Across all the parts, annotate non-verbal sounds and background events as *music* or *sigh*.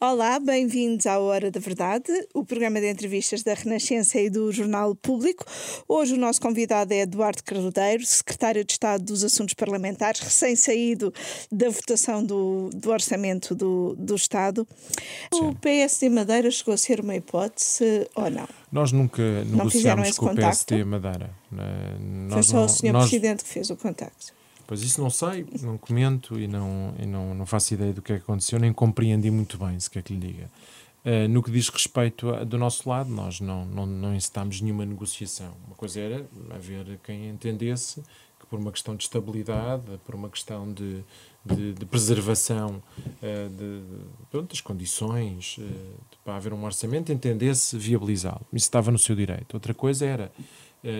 Olá, bem-vindos à Hora da Verdade, o programa de entrevistas da Renascença e do Jornal Público. Hoje o nosso convidado é Eduardo Carrodeiro, secretário de Estado dos Assuntos Parlamentares, recém-saído da votação do, do orçamento do, do Estado. Sim. O PSD Madeira chegou a ser uma hipótese ou não? Nós nunca negociámos com o PSD Madeira. Nós Foi só não, o Sr. Nós... Presidente que fez o contacto. Pois isso não sei, não comento e não, e não, não faço ideia do que é que aconteceu, nem compreendi muito bem, se quer que lhe diga. Uh, no que diz respeito a, do nosso lado, nós não, não, não incitámos nenhuma negociação. Uma coisa era haver quem entendesse que por uma questão de estabilidade, por uma questão de, de, de preservação uh, de, pronto, das condições uh, para haver um orçamento, entendesse viabilizá-lo. Isso estava no seu direito. Outra coisa era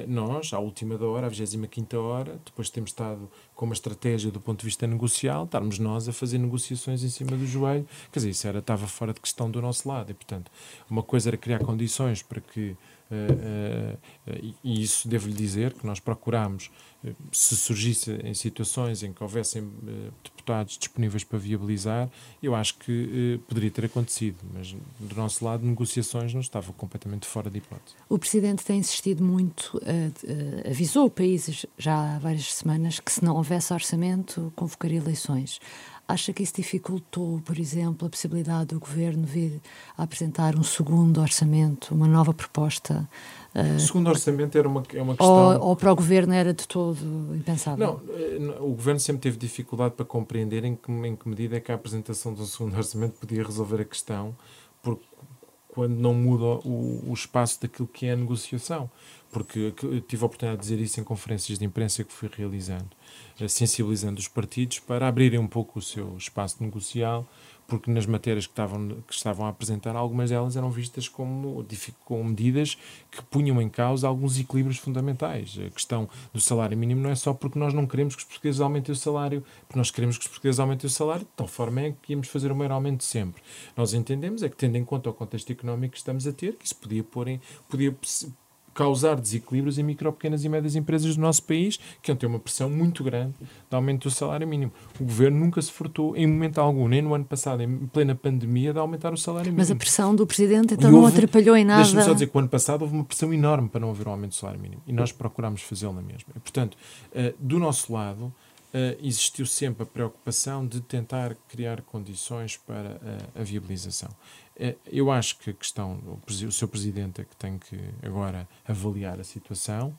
nós, à última hora, à 25 hora, depois de termos estado com uma estratégia do ponto de vista negocial, estarmos nós a fazer negociações em cima do joelho, quer dizer, isso era, estava fora de questão do nosso lado. E, portanto, uma coisa era criar condições para que e isso devo-lhe dizer que nós procurámos, se surgisse em situações em que houvessem deputados disponíveis para viabilizar, eu acho que poderia ter acontecido, mas do nosso lado, negociações não estavam completamente fora de hipótese. O Presidente tem insistido muito, avisou o país já há várias semanas que se não houvesse orçamento, convocaria eleições. Acha que isso dificultou, por exemplo, a possibilidade do governo vir a apresentar um segundo orçamento, uma nova proposta? O segundo orçamento era uma, é uma questão. Ou, ou, para o governo era de todo impensável? Eh, não, o governo sempre teve dificuldade para compreender em que, em que medida é que a apresentação do segundo *laughs* orçamento podia resolver a questão, porque quando não muda o, o espaço daquilo que é a negociação. Porque tive a oportunidade de dizer isso em conferências de imprensa que fui realizando sensibilizando os partidos para abrirem um pouco o seu espaço negocial, porque nas matérias que estavam, que estavam a apresentar, algumas delas eram vistas como, como medidas que punham em causa alguns equilíbrios fundamentais. A questão do salário mínimo não é só porque nós não queremos que os portugueses aumentem o salário, porque nós queremos que os portugueses aumentem o salário, de tal forma é que íamos fazer o maior aumento sempre. Nós entendemos é que, tendo em conta o contexto económico que estamos a ter, que isso podia pôr em, podia causar desequilíbrios em micro, pequenas e médias empresas do nosso país, que têm uma pressão muito grande de aumento do salário mínimo. O governo nunca se furtou, em momento algum, nem no ano passado, em plena pandemia, de aumentar o salário mínimo. Mas a pressão do Presidente então houve, não atrapalhou em nada. Deixa-me só dizer que o ano passado houve uma pressão enorme para não haver um aumento do salário mínimo. E nós procurámos fazê-lo na mesma. E, portanto, uh, do nosso lado, existiu sempre a preocupação de tentar criar condições para uh, a viabilização. Uh, eu acho que a questão, o, o seu Presidente é que tem que agora avaliar a situação.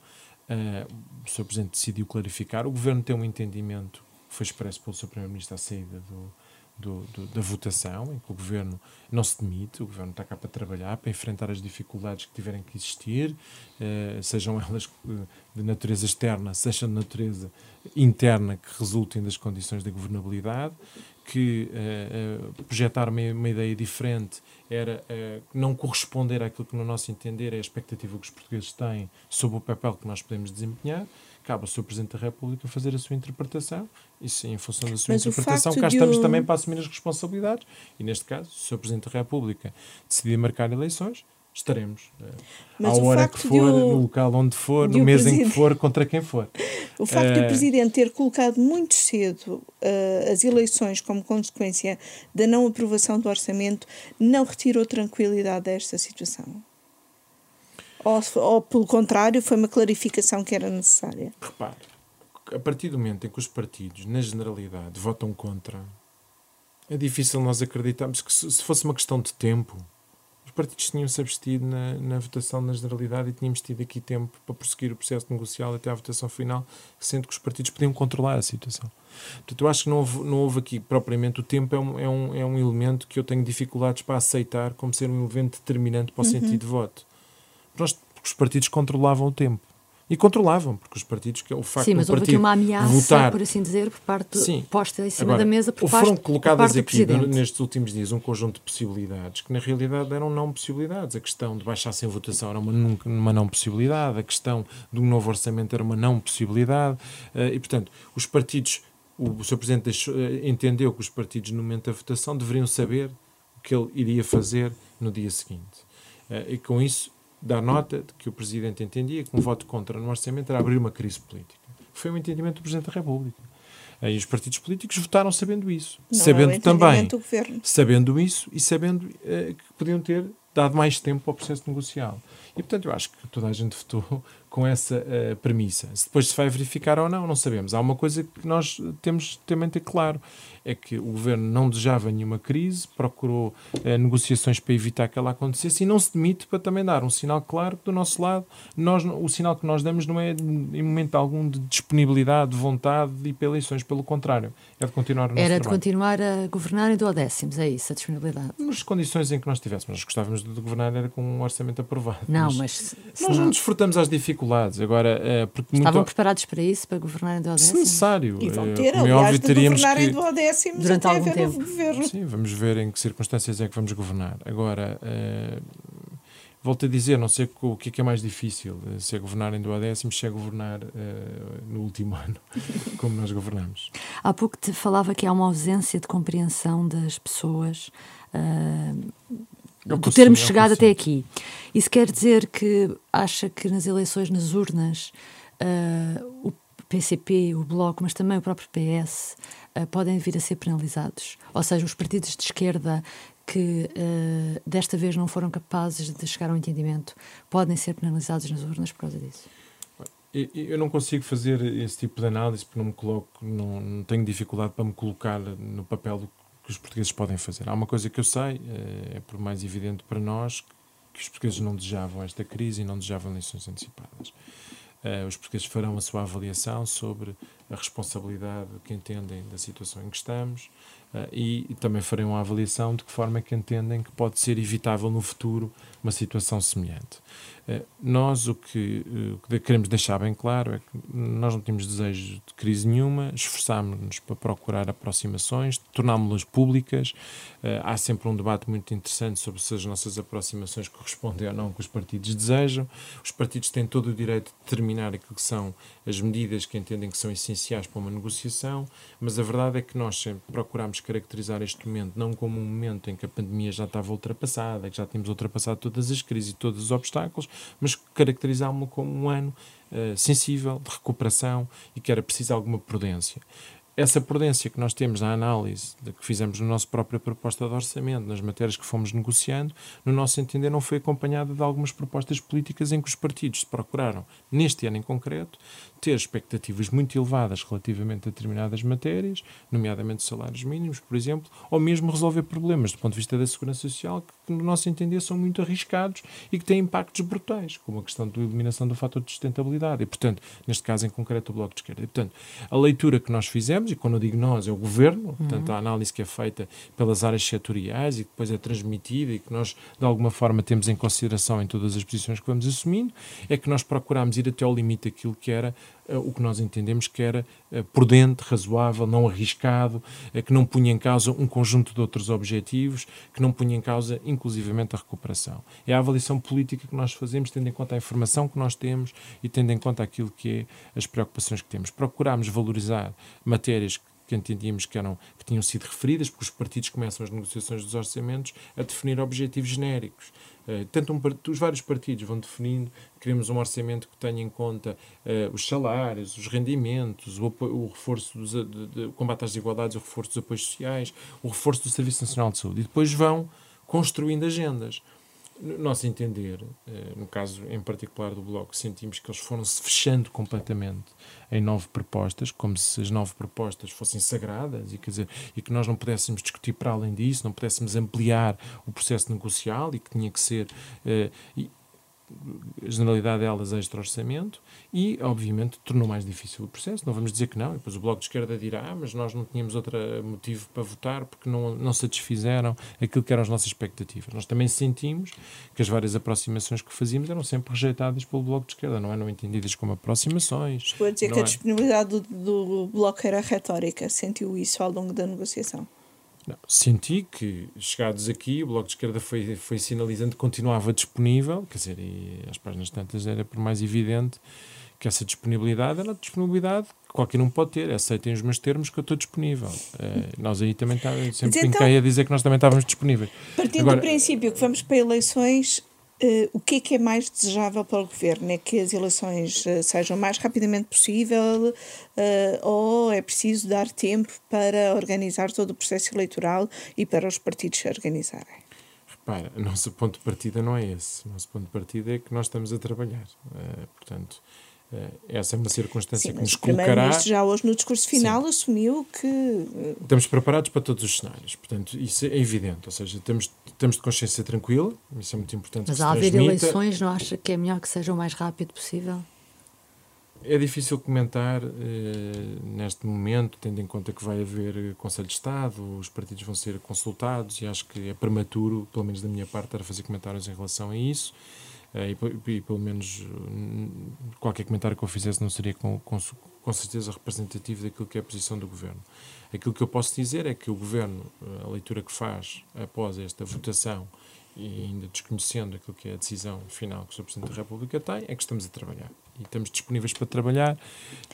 o seu Presidente decidiu clarificar. O Governo tem um entendimento que foi expresso pelo seu Primeiro-Ministro à saída do, do, do, da votação, em que o governo não se demite, o governo está cá para trabalhar, para enfrentar as dificuldades que tiverem que existir, eh, sejam elas de natureza externa, sejam de natureza interna, que resultem das condições da governabilidade, que eh, eh projetar uma, uma, ideia diferente era eh, não corresponder àquilo que, no nosso entender, é a expectativa que os portugueses têm sobre o papel que nós podemos desempenhar cabe ao Sr. Presidente da República fazer a sua interpretação e, sim, em função da sua Mas interpretação, cá estamos também para assumir as responsabilidades. E, neste caso, se o Sr. Presidente da República decidir marcar eleições, estaremos uh, à hora que for, o, no local onde for, no mês em que for, contra quem for. O facto uh, de o eh, Presidente ter colocado muito cedo uh, as eleições como consequência da não aprovação do orçamento não retirou tranquilidade a esta situação? Ou, ou, pelo contrário, foi uma clarificação que era necessária? Repare, a partir do momento em que os partidos, na generalidade, votam contra, é difícil nós acreditarmos que se, se fosse uma questão de tempo, os partidos tinham-se abstido na, na, votação na generalidade e tínhamos tido aqui tempo para prosseguir o processo negocial até à votação final, sendo que os partidos podiam controlar a situação. Portanto, eu acho que não houve, não houve aqui propriamente o tempo, é um, é, um, é um elemento que eu tenho dificuldades para aceitar como ser um elemento determinante para o uhum. sentido de voto nós, porque os partidos controlavam o tempo. E controlavam, porque os partidos, que é o facto Sim, mas houve aqui uma ameaça, votar, por assim dizer, por parte Sim. posta em cima Agora, da mesa por foram colocadas aqui nestes últimos dias um conjunto de possibilidades que na realidade eram não possibilidades. A questão de baixar sem votação era uma, uma não possibilidade, a questão de um novo orçamento era uma não possibilidade. Eh, e, portanto, os partidos, o, Sr. Presidente deixou, eh, entendeu que os partidos, no momento da votação, deveriam saber o que ele iria fazer no dia seguinte. Eh, e com isso dar nota de que o Presidente entendia que um voto contra no orçamento era abrir uma crise política. Foi o um entendimento do Presidente da República. E os partidos políticos votaram sabendo isso. Não sabendo é também. Sabendo isso e sabendo uh, que podiam ter dado mais tempo ao processo negocial. E, portanto, eu acho que toda a gente votou *laughs* com essa uh, premissa. Se depois se vai verificar ou não, não sabemos. Há uma coisa que nós temos também ter claro: é que o governo não desejava nenhuma crise, procurou uh, negociações para evitar que ela acontecesse e não se demite para também dar um sinal claro que, do nosso lado, nós, o sinal que nós damos não é, em momento algum, de disponibilidade, de vontade e para eleições. Pelo contrário, é de continuar o nosso Era trabalho. de continuar a governar em duodécimos, é isso, a disponibilidade. Nas condições em que nós estivéssemos. Nós gostávamos de governar era com um orçamento aprovado. Não, mas. mas nós não desfrutamos às dificuldades. Agora, é, porque Estavam muito... preparados para isso, para governar em duodécimos? Se necessário. E vão é, ter, é aliás, de teríamos governar que... em duodécimos Durante até algum tempo. o governo. Sim, vamos ver em que circunstâncias é que vamos governar. Agora, uh, volto a dizer, não sei o que é, que é mais difícil, se é governar em duodécimos, se é governar uh, no último *laughs* ano, como nós governamos. Há pouco te falava que há uma ausência de compreensão das pessoas do termos chegado até aqui. Isso quer dizer que acha que nas eleições, nas urnas, uh, o PCP, o Bloco, mas também o próprio PS, uh, podem vir a ser penalizados. Ou seja, os partidos de esquerda que uh, desta vez não foram capazes de chegar a um entendimento podem ser penalizados nas urnas por causa disso. Eu não consigo fazer esse tipo de análise porque não me coloco, não, não tenho dificuldade para me colocar no papel do que os portugueses podem fazer. Há uma coisa que eu sei, é por mais evidente para nós, que os portugueses não desejavam esta crise e não desejavam eleições antecipadas. os portugueses farão a sua avaliação sobre a responsabilidade que entendem da situação em que estamos e, também farão a avaliação de que forma é que entendem que pode ser evitável no futuro uma situação semelhante. Nós o que, o que queremos deixar bem claro é que nós não temos desejo de crise nenhuma, esforçámos-nos para procurar aproximações, tornámos-las públicas. Há sempre um debate muito interessante sobre se as nossas aproximações correspondem ou não ao que os partidos desejam. Os partidos têm todo o direito de determinar aquilo que são as medidas que entendem que são essenciais para uma negociação, mas a verdade é que nós sempre procuramos caracterizar este momento não como um momento em que a pandemia já estava ultrapassada, que já tínhamos ultrapassado todas as crises e todos os obstáculos, mas caracterizámo-lo como um ano uh, sensível, de recuperação e que era preciso alguma prudência. Essa prudência que nós temos na análise que fizemos na nossa própria proposta de orçamento, nas matérias que fomos negociando, no nosso entender, não foi acompanhada de algumas propostas políticas em que os partidos procuraram, neste ano em concreto, ter expectativas muito elevadas relativamente a determinadas matérias, nomeadamente salários mínimos, por exemplo, ou mesmo resolver problemas do ponto de vista da segurança social que, no nosso entender, são muito arriscados e que têm impactos brutais, como a questão da eliminação do fator de sustentabilidade. E, portanto, neste caso em concreto, o Bloco de Esquerda. E, portanto, a leitura que nós fizemos, e quando eu digo nós, é o Governo, portanto, a análise que é feita pelas áreas setoriais e que depois é transmitida e que nós, de alguma forma, temos em consideração em todas as posições que vamos assumindo, é que nós procuramos ir até ao limite daquilo que era o que nós entendemos que era prudente, razoável, não arriscado, que não punha em causa um conjunto de outros objetivos, que não punha em causa, inclusivamente, a recuperação. É a avaliação política que nós fazemos, tendo em conta a informação que nós temos e tendo em conta aquilo que é as preocupações que temos. Procuramos valorizar matérias que entendíamos que, eram, que tinham sido referidas, porque os partidos começam as negociações dos orçamentos a definir objetivos genéricos. Uh, tanto os vários partidos vão definindo, queremos um orçamento que tenha em conta uh, os salários, os rendimentos, o, o reforço dos, de, de, o combate às desigualdades, o reforço dos apoios sociais, o reforço do Serviço Nacional de Saúde. E depois vão construindo agendas. No nosso entender, no caso em particular do Bloco, sentimos que eles foram-se fechando completamente em nove propostas, como se as nove propostas fossem sagradas e, quer dizer, e que nós não pudéssemos discutir para além disso, não pudéssemos ampliar o processo negocial e que tinha que ser. Uh, a generalidade delas extra-orçamento e, obviamente, tornou mais difícil o processo. Não vamos dizer que não. E depois o Bloco de Esquerda dirá, ah, mas nós não tínhamos outro motivo para votar porque não, não satisfizeram aquilo que eram as nossas expectativas. Nós também sentimos que as várias aproximações que fazíamos eram sempre rejeitadas pelo Bloco de Esquerda, não eram entendidas como aproximações. Estou a dizer que a disponibilidade do, do Bloco era retórica. Sentiu isso ao longo da negociação? Não, senti que, chegados aqui, o Bloco de Esquerda foi, foi sinalizando que continuava disponível, quer dizer, e às páginas tantas era por mais evidente que essa disponibilidade era a disponibilidade que qualquer um pode ter. Aceitem os meus termos que eu estou disponível. Uh, nós aí também tá, sempre então, a dizer que nós também estávamos disponíveis. Partindo Agora, do princípio que vamos para eleições, Uh, o que é que é mais desejável para o governo? É que as eleições uh, sejam o mais rapidamente possível uh, ou é preciso dar tempo para organizar todo o processo eleitoral e para os partidos se organizarem? Repara, o nosso ponto de partida não é esse. O nosso ponto de partida é que nós estamos a trabalhar. portanto, essa é uma circunstância Sim, que nos colocará. O já hoje no discurso final Sim. assumiu que. Estamos preparados para todos os cenários, portanto, isso é evidente. Ou seja, temos, estamos de consciência tranquila, isso é muito importante. Mas ao haver eleições, não acha que é melhor que seja o mais rápido possível? É difícil comentar eh, neste momento, tendo em conta que vai haver Conselho de Estado, os partidos vão ser consultados e acho que é prematuro, pelo menos da minha parte, para fazer comentários em relação a isso. Eh, e, e, pelo menos qualquer comentário que eu fizesse não seria com, com, com certeza representativo daquilo que é a posição do Governo. Aquilo que eu posso dizer é que o Governo, eh, a leitura que faz após esta votação e ainda desconhecendo aquilo que é a decisão final que o Sr. Presidente da República tem, é que estamos a trabalhar. E estamos disponíveis para trabalhar,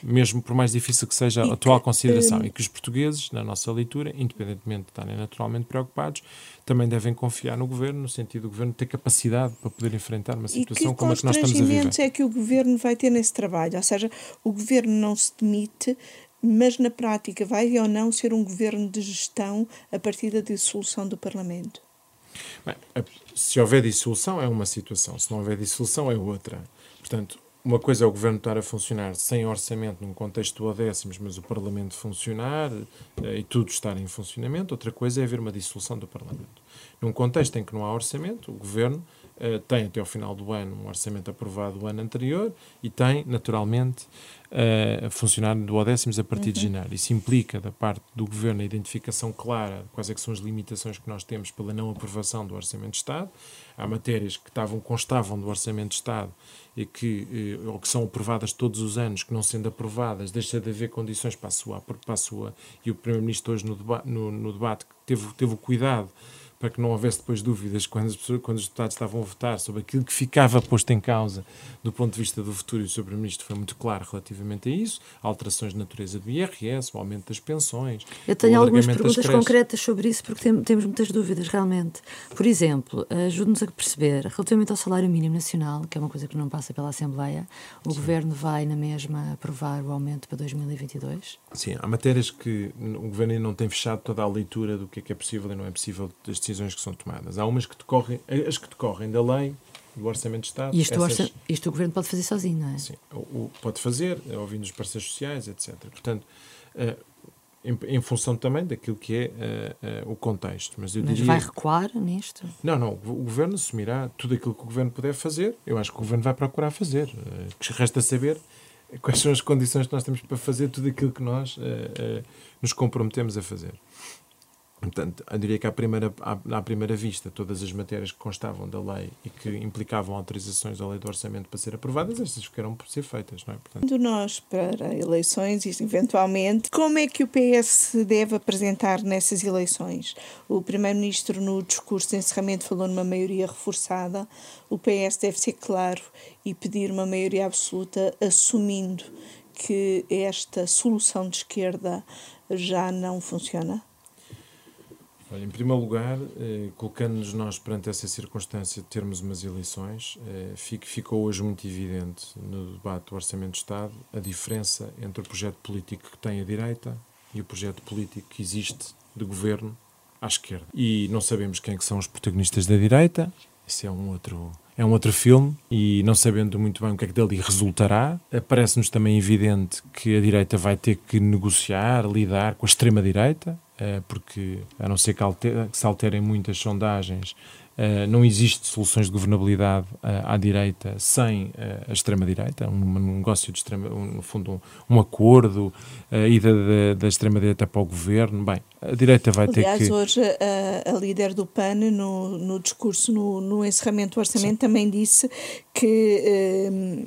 mesmo por mais difícil que seja a atual consideração. E que os portugueses, na nossa leitura, independentemente de estarem naturalmente preocupados, também devem confiar no governo, no sentido do governo ter capacidade para poder enfrentar uma situação como a que nós estamos a viver. é que o governo vai ter nesse trabalho? Ou seja, o governo não se demite, mas na prática vai ou não ser um governo de gestão a partir da dissolução do Parlamento? Bem, se houver dissolução é uma situação, se não houver dissolução é outra. Portanto, uma coisa é o governo estar a funcionar sem orçamento num contexto do décimos, mas o Parlamento funcionar eh, e tudo estar em funcionamento. Outra coisa é haver uma dissolução do Parlamento. Num contexto em que não há orçamento, o governo uh, tem até ao final do ano um orçamento aprovado do ano anterior e tem, naturalmente, uh, a funcionar do décimos a partir uhum. de janeiro. Isso implica, da parte do governo, a identificação clara de quais é são as limitações que nós temos pela não aprovação do orçamento de Estado. Há matérias que estavam, constavam do orçamento de Estado e que, eh, ou que são aprovadas todos os anos, que não sendo aprovadas, deixa de haver condições para a sua, para a sua e o Primeiro-Ministro hoje no, deba no, no debate teve, teve o cuidado para que não houvesse depois dúvidas quando, as pessoas, quando os deputados estavam a votar sobre aquilo que ficava posto em causa do ponto de vista do futuro e o Sr. Primeiro-Ministro foi muito claro relativamente a isso, alterações de natureza do IRS, o aumento das pensões. Eu tenho algumas perguntas concretas sobre isso porque tem, temos muitas dúvidas realmente. Por exemplo, ajude-nos a perceber, relativamente ao salário mínimo nacional, que é uma coisa que não passa pela Assembleia, o Sim. Governo vai na mesma aprovar o aumento para 2022? Sim, há matérias que o Governo ainda não tem fechado toda a leitura do que é que é possível e não é possível decisões que são tomadas. Há umas que decorrem, as que decorrem da lei, do Orçamento de Estado. Isto, essas, orça, isto o Governo pode fazer sozinho, não é? Sim, o, o pode fazer, ouvindo os parceiros sociais, etc. Portanto, uh, em, em, função também daquilo que é uh, uh, o contexto. Mas, eu Mas diria, vai recuar nisto? Não, não. O, o Governo assumirá tudo aquilo que o Governo puder fazer. Eu acho que o Governo vai procurar fazer. Uh, que resta saber quais são as condições que nós temos para fazer tudo aquilo que nós nos comprometemos a fazer. Portanto, eu diria que à primeira, à, à, primeira vista, todas as matérias que constavam da lei e que implicavam autorizações da lei do orçamento para ser aprovadas, estas ficaram por ser feitas, não é? Portanto... Nós para eleições, eventualmente, como é que o PS deve apresentar nessas eleições? O Primeiro-Ministro, no discurso de encerramento, falou numa maioria reforçada. O PS deve ser claro e pedir uma maioria absoluta, assumindo que esta solução de esquerda já não funciona? Olha, em primeiro lugar, eh, colocando-nos nós perante essa circunstância de termos umas eleições, eh, ficou hoje muito evidente no debate do Orçamento de Estado a diferença entre o projeto político que tem a direita e o projeto político que existe de governo à esquerda. E não sabemos quem é que são os protagonistas da direita, isso é um outro é um outro filme. E não sabendo muito bem o que é que dali resultará, parece-nos também evidente que a direita vai ter que negociar, lidar com a extrema-direita, porque a não ser que, alter, que se alterem muitas sondagens, Uh, não existe soluções de governabilidade uh, à direita sem a extrema-direita, um, um, negócio de extrema, no fundo um, acordo, a ida da, extrema-direita para o governo. Bem, a direita vai Aliás, ter que. hoje a, a, líder do PAN, no, no discurso, no, no encerramento do orçamento, Sim. também disse que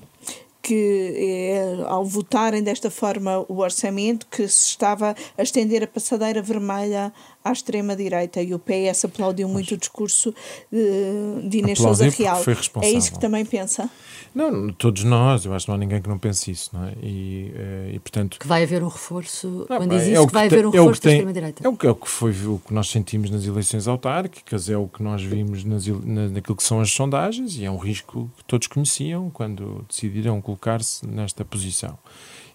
que é, ao votarem desta forma o orçamento que se estava a estender a passadeira vermelha à extrema-direita e o PS aplaudiu muito o discurso de, de Inês Sousa Real. É isso que também pensa? Não, todos nós, eu acho que não há ninguém que não pense isso, não é? E, eh, e portanto... Que vai haver um reforço, não, quando diz é isso, que, vai haver um é reforço da extrema-direita. É o que, é o que foi o que nós sentimos nas eleições autárquicas, é o que nós vimos nas, na, naquilo que são as sondagens e é um risco que todos conheciam quando decidiram colocar-se nesta posição.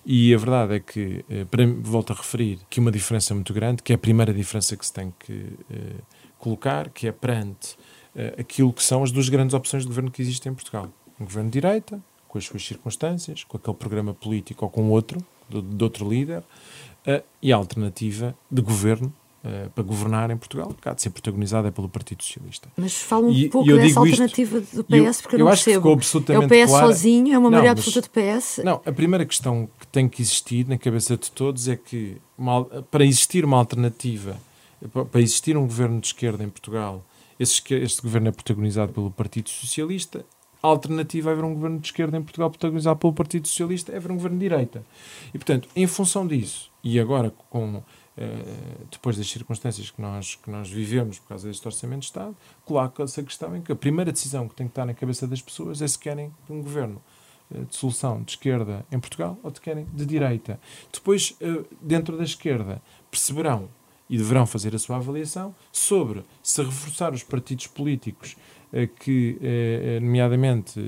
E a verdade é que, eh, para, volto a referir, que uma diferença muito grande, que é a primeira diferença que se tem que uh, colocar, que é perante uh, aquilo que são as duas grandes opções de governo que existem em Portugal. Um governo de direita, com as suas circunstâncias, com aquele programa político ou com outro, de, de outro líder, e a alternativa de governo Uh, para governar em Portugal, que há de ser protagonizada pelo Partido Socialista. Mas fala um e, pouco e dessa alternativa isto, do PS, eu, porque eu, eu não acho percebo. Que ficou é o PS clara. sozinho, é uma maioria absoluta do PS? Não, a primeira questão que tem que existir na cabeça de todos é que uma, para existir uma alternativa, para existir um governo de esquerda em Portugal, esse, este governo é protagonizado pelo Partido Socialista, a alternativa a haver um governo de esquerda em Portugal protagonizado pelo Partido Socialista é haver um governo de direita. E, portanto, em função disso, e agora com Uh, depois das circunstâncias que nós, que nós vivemos por causa deste Orçamento de Estado, coloca-se a questão em que a primeira decisão que tem que estar na cabeça das pessoas é se querem um governo uh, de solução de esquerda em Portugal ou se querem de direita. Depois, uh, dentro da esquerda, perceberão e deverão fazer a sua avaliação sobre se reforçar os partidos políticos eh, que, eh, eh, nomeadamente,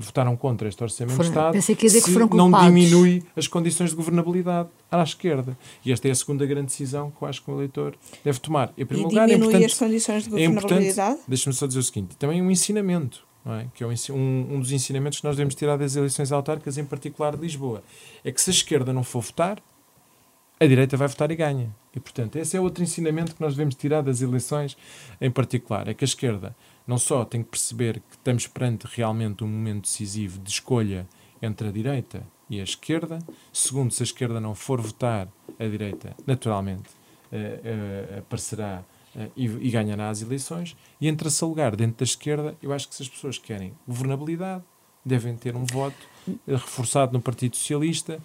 votaram contra este Orçamento foram, de Estado, pensei que dizer que foram não diminui as condições de governabilidade à esquerda. E esta é a segunda grande decisão que eu acho que o eleitor deve tomar. Em primeiro e lugar, é as condições de governabilidade? É Deixa-me só dizer o seguinte, também um ensinamento. É? que é um, um dos ensinamentos que nós devemos tirar das eleições autárquicas, em particular de Lisboa, é que se a esquerda não for votar, a direita vai votar e ganha. E, portanto, esse é outro ensinamento que nós devemos tirar das eleições em particular, é que a esquerda não só tem que perceber que estamos perante realmente um momento decisivo de escolha entre a direita e a esquerda. Segundo, se a esquerda não for votar, a direita, naturalmente, uh, uh, aparecerá uh, e, e ganhará as eleições. E em terceiro lugar, dentro da esquerda, eu acho que se as pessoas querem governabilidade, devem ter um voto reforçado no Partido Socialista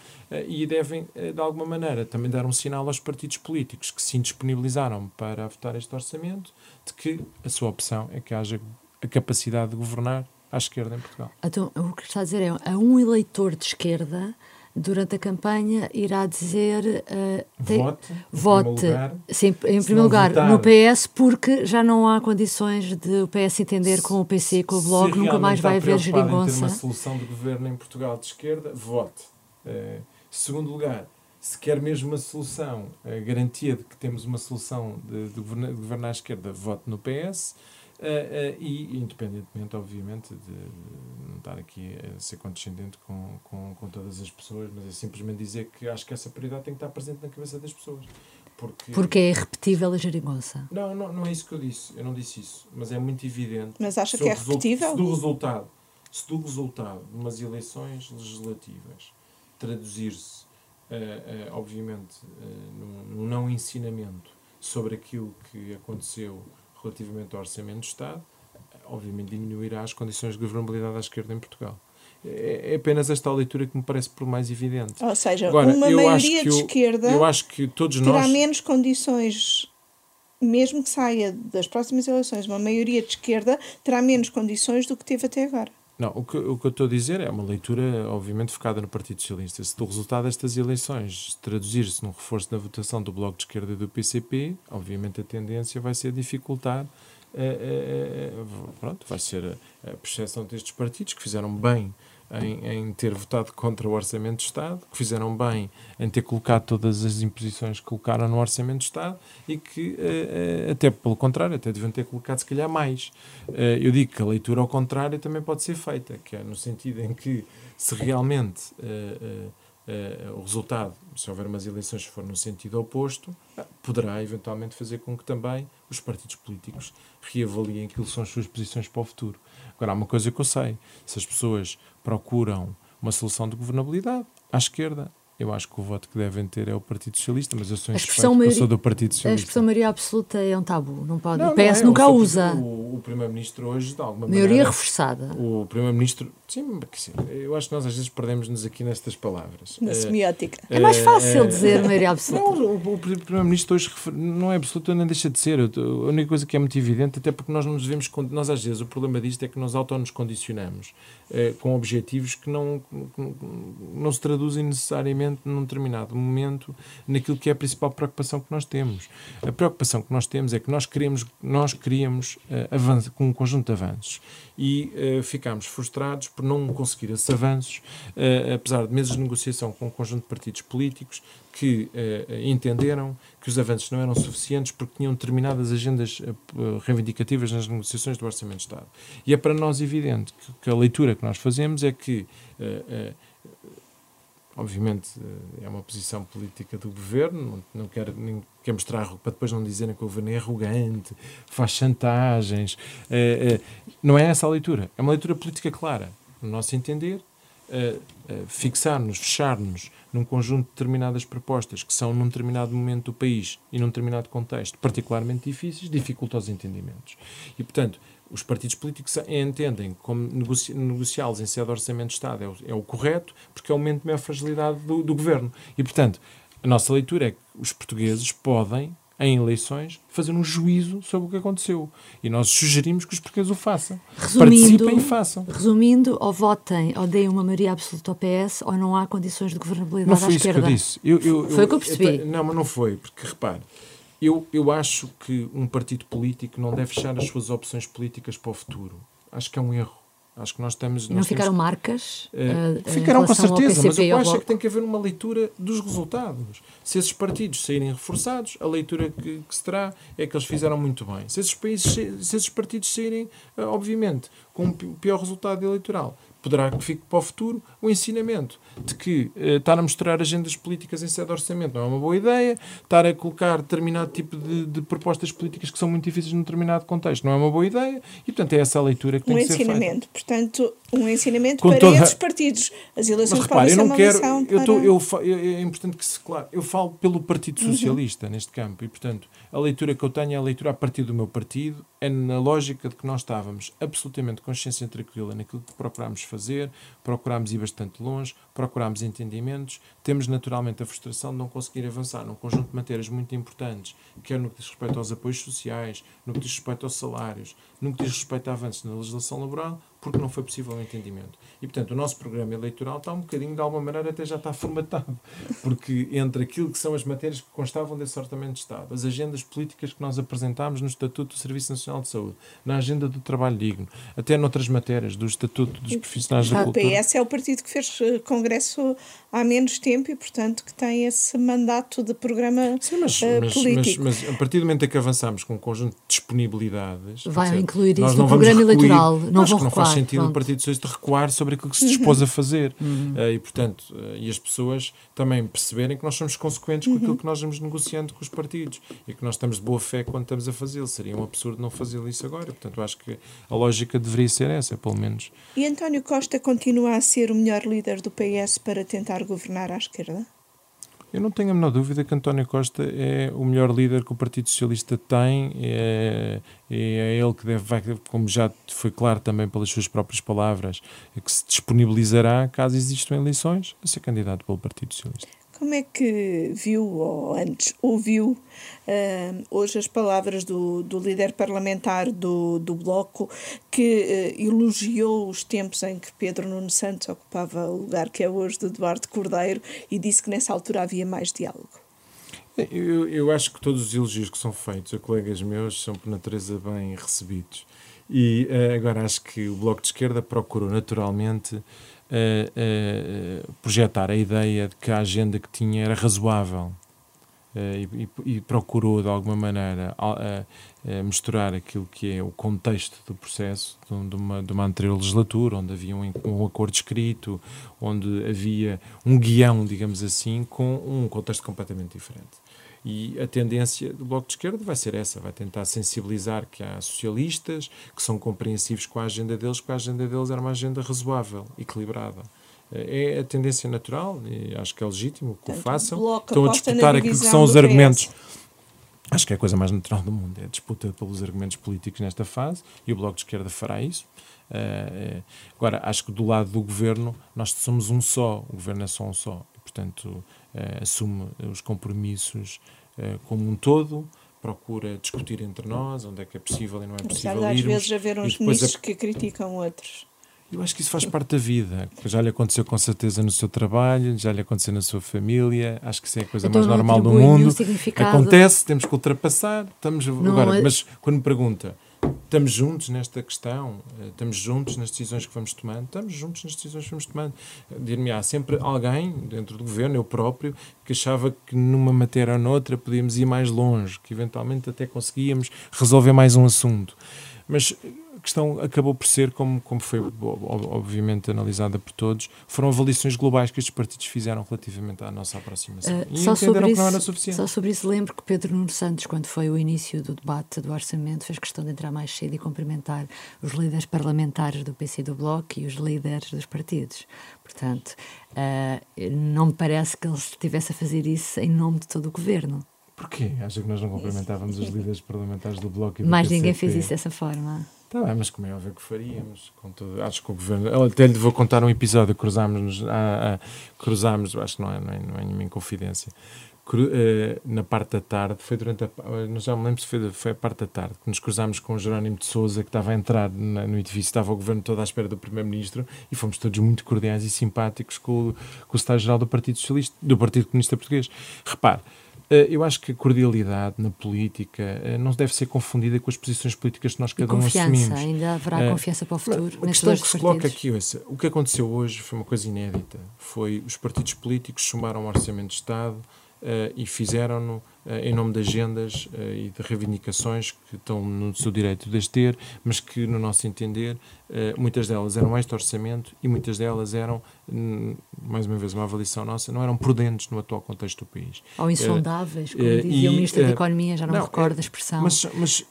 e devem, de alguma maneira, também dar um sinal aos partidos políticos que se indisponibilizaram para votar este orçamento de que a sua opção é que haja a capacidade de governar à esquerda em Portugal. Então, o que está a dizer é a um eleitor de esquerda durante a campanha irá dizer uh, tem, vote, vote em sim, em primeiro lugar votar, no PS porque já não há condições de o PS entender com o PC com o Bloco, nunca mais vai haver geringonça. Se uma solução de governo em Portugal de esquerda, vote. Uh, segundo lugar, se quer mesmo uma solução, a garantia de que temos uma solução de, de governar à esquerda, vote no PS. Uh, uh, e, independentemente, obviamente, de, de, não estar aqui a ser condescendente com, com, com todas as pessoas, mas é simplesmente dizer que acho que essa prioridade tem que estar presente na cabeça das pessoas. Porque, porque é irrepetível a geringonça. Não, não, não é isso que eu disse. Eu não disse isso. Mas é muito evidente. Mas acha que é repetível? Se do resultado, se do resultado de umas eleições legislativas traduzir-se uh, uh, obviamente, uh, num, num não ensinamento sobre aquilo que aconteceu relativamente ao Orçamento do Estado, obviamente diminuirá as condições de governabilidade à esquerda em Portugal. É, é apenas esta leitura que me parece por mais evidente. Ou seja, Agora, uma maioria de esquerda eu acho que todos terá nós... menos condições mesmo que saia das próximas eleições, uma maioria de esquerda terá menos condições do que teve até agora. Não, o que, o que eu estou a dizer é uma leitura, obviamente, focada no Partido Socialista. Se do resultado destas eleições traduzir-se num reforço da votação do Bloco de Esquerda e do PCP, obviamente a tendência vai ser dificultar, eh, eh, pronto, vai ser a percepção destes partidos que fizeram bem em, em, ter votado contra o Orçamento de Estado, que fizeram bem em ter colocado todas as imposições que colocaram no Orçamento de Estado e que, uh, uh, até pelo contrário, até deviam ter colocado se calhar mais. Uh, eu digo que a leitura ao contrário também pode ser feita, que é no sentido em que se realmente o resultado, se houver umas eleições que for no sentido oposto, poderá eventualmente fazer com que também os partidos políticos reavaliem aquilo que são as suas posições para o futuro. Agora, há uma coisa que eu sei: se as pessoas procuram uma solução de governabilidade à esquerda, eu acho que o voto que devem ter é o Partido Socialista, mas eu sou, a maioria, eu sou do Partido Socialista. A expressão maioria absoluta é um tabu, não pode. Não, o PS não é, núnca a usa. O, Primeiro-Ministro hoje, de alguma Maioria maneira... reforçada. O Primeiro-Ministro... Sim, eu acho que nós às vezes perdemos-nos aqui nestas palavras. Na semiótica. É mais fácil dizer maioria *laughs* absoluta. Não, o, o Primeiro-Ministro hoje não é absoluto, nem deixa de ser. A única coisa que é muito evidente, até porque nós não nos devemos... Nós às vezes, o problema disto é que nós auto-nos condicionamos com objetivos que não, não se traduzem necessariamente num determinado momento naquilo que é a principal preocupação que nós temos. A preocupação que nós temos é que nós queremos, nós queríamos uh, avanço, com um conjunto de avanços e uh, ficámos frustrados por não conseguir esses avanços, uh, apesar de meses de negociação com um conjunto de partidos políticos que entenderam que os avanços não eram suficientes porque tinham determinadas agendas reivindicativas nas negociações do Orçamento de Estado. E é para nós evidente que, que a leitura que nós fazemos é que obviamente é uma posição política do governo, não, não quer, nem quer mostrar para depois não dizerem que o governo é arrogante, faz chantagens. É, é, não é essa a leitura. É uma leitura política clara, no nosso entender. Fixar-nos, fechar-nos num conjunto de determinadas propostas que são num determinado momento do país e num determinado contexto particularmente difíceis, dificulta os entendimentos. E, portanto, os partidos políticos entendem como negociá-los em sede de orçamento de Estado é o, é o, correto, porque é o momento de maior fragilidade do, do governo. E, portanto, a nossa leitura é que os portugueses podem, em eleições, fazer um juízo sobre o que aconteceu. E nós sugerimos que os portugueses o façam. Resumindo, Participem e façam. Resumindo, ou votem, ou deem uma maioria absoluta ao PS, ou não há condições de governabilidade não foi à esquerda. Isso que eu disse. Eu, eu, foi o que eu percebi. Eu, não, mas não foi, porque repare, eu, eu acho que um partido político não deve fechar as suas opções políticas para o futuro. Acho que é um erro. Acho que nós estamos. Não ficaram temos, marcas? Uh, ficaram com certeza, mas o que eu acho é que tem que haver uma leitura dos resultados. Se esses partidos saírem reforçados, a leitura que, que se terá é que eles fizeram muito bem. Se esses, países, se esses partidos saírem, obviamente, com um pior resultado eleitoral, poderá que fique para o futuro o ensinamento de que uh, estar a mostrar agendas políticas em sede de orçamento não é uma boa ideia, estar a colocar determinado tipo de, de, propostas políticas que são muito difíceis num determinado contexto não é uma boa ideia e, portanto, é essa a leitura que um tem que ser feita. Um ensinamento, portanto, um ensinamento Com para toda... esses partidos. As eleições Mas, repare, eu não quero, eu para... eu, eu, é importante que se, claro, eu falo pelo Partido uhum. Socialista uhum. neste campo e, portanto, a leitura que eu tenho é a leitura a partir do meu partido, é na lógica de que nós estávamos absolutamente consciência tranquila naquilo que procurámos fazer, procurámos ir bastante longe, procurámos entendimentos, temos naturalmente a frustração de não conseguir avançar num conjunto de matérias muito importantes, quer no que diz respeito aos apoios sociais, no que diz respeito aos salários, no que diz respeito a avanços na legislação laboral, porque não foi possível o entendimento. E, portanto, o nosso programa eleitoral está um bocadinho, de alguma maneira, até já está formatado, *laughs* porque entre aquilo que são as matérias que constavam desse orçamento de Estado, as agendas políticas que nós apresentámos no Estatuto do Serviço Nacional de Saúde, na agenda do trabalho digno, até noutras matérias, do Estatuto dos Profissionais da Cultura. O PS é o partido que fez eh, congresso há menos tempo e, portanto, que tem esse mandato de programa Sim, mas, uh, mas, político. Mas, mas, a partir do momento em que avançamos com um conjunto de disponibilidades... Vai dizer, incluir isso no programa eleitoral, não vão recuar. Sentido pronto. o Partido Socialista recuar sobre aquilo que se dispôs a fazer. Uhum. Uh, e, portanto, uh, e as pessoas também perceberem que nós somos consequentes com aquilo uhum. que nós vamos negociando com os partidos e que nós estamos de boa fé quando estamos a fazê-lo. Seria um absurdo não fazer isso agora. Portanto, acho que a lógica deveria ser essa, pelo menos. E António Costa continua a ser o melhor líder do PS para tentar governar à esquerda? Eu não tenho a menor dúvida que António Costa é o melhor líder que o Partido Socialista tem, é, é ele que deve, como já foi claro também pelas suas próprias palavras, que se disponibilizará, caso existam eleições, a ser candidato pelo Partido Socialista. Como é que viu, ou antes ouviu, uh, hoje as palavras do, do líder parlamentar do, do Bloco, que uh, elogiou os tempos em que Pedro Nuno Santos ocupava o lugar que é hoje de Eduardo Cordeiro e disse que nessa altura havia mais diálogo? Eu, eu acho que todos os elogios que são feitos a colegas meus são por natureza bem recebidos. E uh, agora acho que o Bloco de Esquerda procurou naturalmente uh, projetar a ideia de que a agenda que tinha era razoável e, e, procurou, de alguma maneira, misturar aquilo que é o contexto do processo de uma, de uma anterior legislatura, onde havia um, um acordo escrito, onde havia um guião, digamos assim, com um contexto completamente diferente. E a tendência do Bloco de Esquerda vai ser essa, vai tentar sensibilizar que há socialistas que são compreensivos com a agenda deles, porque a agenda deles era uma agenda razoável, equilibrada. É a tendência natural e acho que é legítimo que o façam. Estão a disputar aquilo que são os argumentos. Acho que é a coisa mais natural do mundo, é a disputa pelos argumentos políticos nesta fase e o Bloco de Esquerda fará isso. Uh, agora, acho que do lado do governo nós somos um só, o governo é só um só, portanto uh, assume os compromissos uh, como um todo, procura discutir entre nós onde é que é possível e não é possível. Apesar de às vezes haver uns ministros a... que criticam outros. Eu acho que isso faz parte da vida. Já lhe aconteceu com certeza no seu trabalho, já lhe aconteceu na sua família. Acho que isso é a coisa então, mais normal do mundo. Acontece, temos que ultrapassar. Estamos agora, é... mas quando me pergunta, estamos juntos nesta questão, eh, estamos juntos nas decisões que vamos tomando, estamos juntos nas decisões que vamos tomando. Dir-me há sempre alguém dentro do governo, eu próprio, que achava que numa matéria ou noutra podíamos ir mais longe, que eventualmente até conseguíamos resolver mais um assunto. Mas questão acabou por ser, como, como foi obviamente analisada por todos, foram avaliações globais que estes partidos fizeram relativamente à nossa aproximação. Uh, e só entenderam que não era suficiente. Só sobre isso lembro que Pedro Nuno Santos, quando foi o início do debate do orçamento, fez questão de entrar mais cedo e cumprimentar os líderes parlamentares do PC e do Bloco e os líderes dos partidos. Portanto, uh, não me parece que ele estivesse a fazer isso em nome de todo o governo. Porquê? Acha que nós não cumprimentávamos os líderes parlamentares do Bloco e do Mais ninguém fez isso dessa forma. Tá bem, mas como é óbvio que faríamos. Todo, acho que o governo. Até lhe vou contar um episódio, cruzámos, ah, ah, cruzámos acho que não é, não é, não é nenhuma inconfidência. Cru, eh, na parte da tarde, foi durante a. Não já me lembro se foi, foi a parte da tarde, que nos cruzámos com o Jerónimo de Souza, que estava a entrar na, no edifício, estava o governo todo à espera do Primeiro-Ministro, e fomos todos muito cordiais e simpáticos com, com o Estado-Geral do Partido Socialista, do Partido Comunista Português. Repare eu acho que a cordialidade na política eh, não deve ser confundida com as posições políticas que nós cada um assumimos. ainda haverá uh, confiança para o futuro. A questão que se coloca aqui, ouça, o que aconteceu hoje foi uma coisa inédita. Foi os partidos políticos somaram o orçamento de Estado e fizeram-no em nome de agendas e de reivindicações que estão no seu direito de as ter, mas que, no nosso entender, muitas delas eram este orçamento e muitas delas eram Hum, mais uma vez uma avaliação nossa, não eram prudentes no atual contexto do país. Ou insondáveis, como dizia e, o Ministro da Economia, já não, não me recordo da expressão. Mas, mas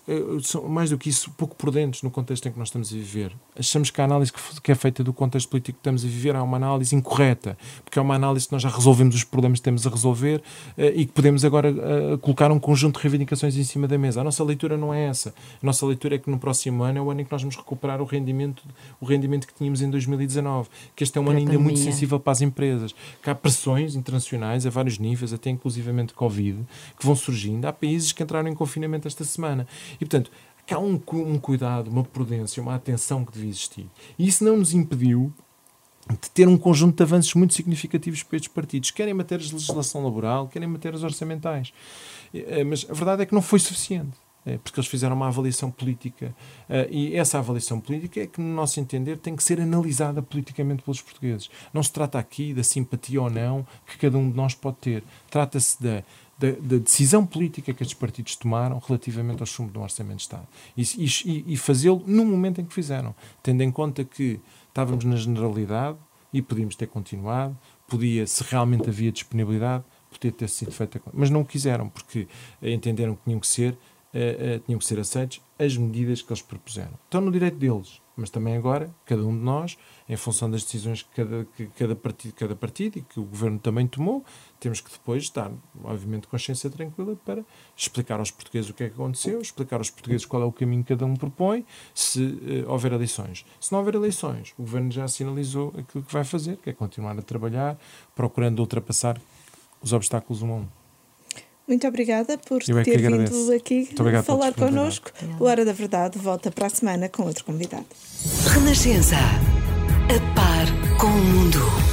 são mais do que isso, pouco prudentes no contexto em que nós estamos a viver. Achamos que a análise que, que é feita do contexto político que estamos a viver é uma análise incorreta, porque é uma análise que nós já resolvemos os problemas que temos a resolver e que podemos agora colocar um conjunto de reivindicações em cima da mesa. A nossa leitura não é essa. A nossa leitura é que no próximo ano é o ano em que nós vamos recuperar o rendimento, o rendimento que tínhamos em 2019, que este é um ano ainda muito sensível para as empresas. Que há pressões internacionais a vários níveis, até inclusivamente Covid, que vão surgindo. Há países que entraram em confinamento esta semana. E, portanto, há um, um cuidado, uma prudência, uma atenção que devia existir. E isso não nos impediu de ter um conjunto de avanços muito significativos para estes partidos, quer em matérias de legislação laboral, quer em matérias orçamentais. Eh, mas a verdade é que não foi suficiente. É, porque eles fizeram uma avaliação política eh, e essa avaliação política é que, no nosso entender, tem que ser analisada politicamente pelos portugueses. Não se trata aqui da simpatia ou não que cada um de nós pode ter. Trata-se da, da, da, decisão política que estes partidos tomaram relativamente ao chumbo do Orçamento de Estado. E, e, e fazê-lo no momento em que fizeram, tendo em conta que estávamos na generalidade e podíamos ter continuado, podia, se realmente havia disponibilidade, podia ter sido feita. Mas não o quiseram, porque entenderam que tinham que ser uh, tinham que ser aceitos as medidas que eles propuseram. Estão no direito deles, mas também agora, cada um de nós, em função das decisões que cada, que cada, partido, cada partido e que o governo também tomou, temos que depois estar, obviamente, consciência tranquila para explicar aos portugueses o que é que aconteceu, explicar aos portugueses qual é o caminho que cada um propõe, se uh, houver eleições. Se não houver eleições, o governo já sinalizou aquilo que vai fazer, que é continuar a trabalhar, procurando ultrapassar os obstáculos um a um. Muito obrigada por é ter vindo aqui falar connosco. O Hora da Verdade volta para a semana com outro convidado. Renascença. A par com o mundo.